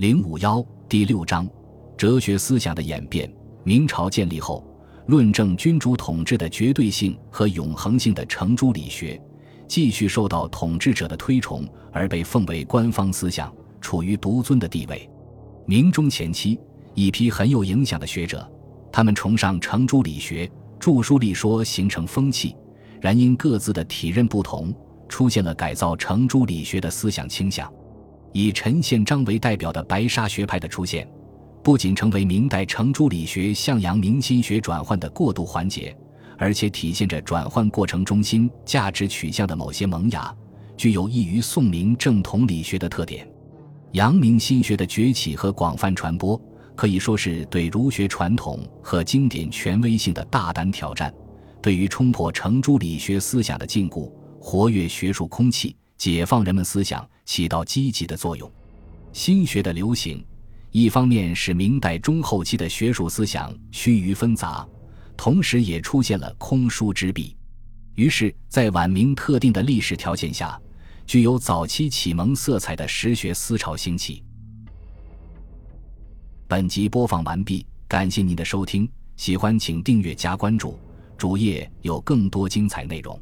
零五幺第六章：哲学思想的演变。明朝建立后，论证君主统治的绝对性和永恒性的程朱理学，继续受到统治者的推崇，而被奉为官方思想，处于独尊的地位。明中前期，一批很有影响的学者，他们崇尚程朱理学，著书立说，形成风气。然因各自的体认不同，出现了改造程朱理学的思想倾向。以陈宪章为代表的白沙学派的出现，不仅成为明代程朱理学向阳明心学转换的过渡环节，而且体现着转换过程中心价值取向的某些萌芽，具有异于宋明正统理学的特点。阳明心学的崛起和广泛传播，可以说是对儒学传统和经典权威性的大胆挑战，对于冲破程朱理学思想的禁锢，活跃学术空气。解放人们思想起到积极的作用。心学的流行，一方面使明代中后期的学术思想趋于纷杂，同时也出现了空疏之弊。于是，在晚明特定的历史条件下，具有早期启蒙色彩的实学思潮兴起。本集播放完毕，感谢您的收听，喜欢请订阅加关注，主页有更多精彩内容。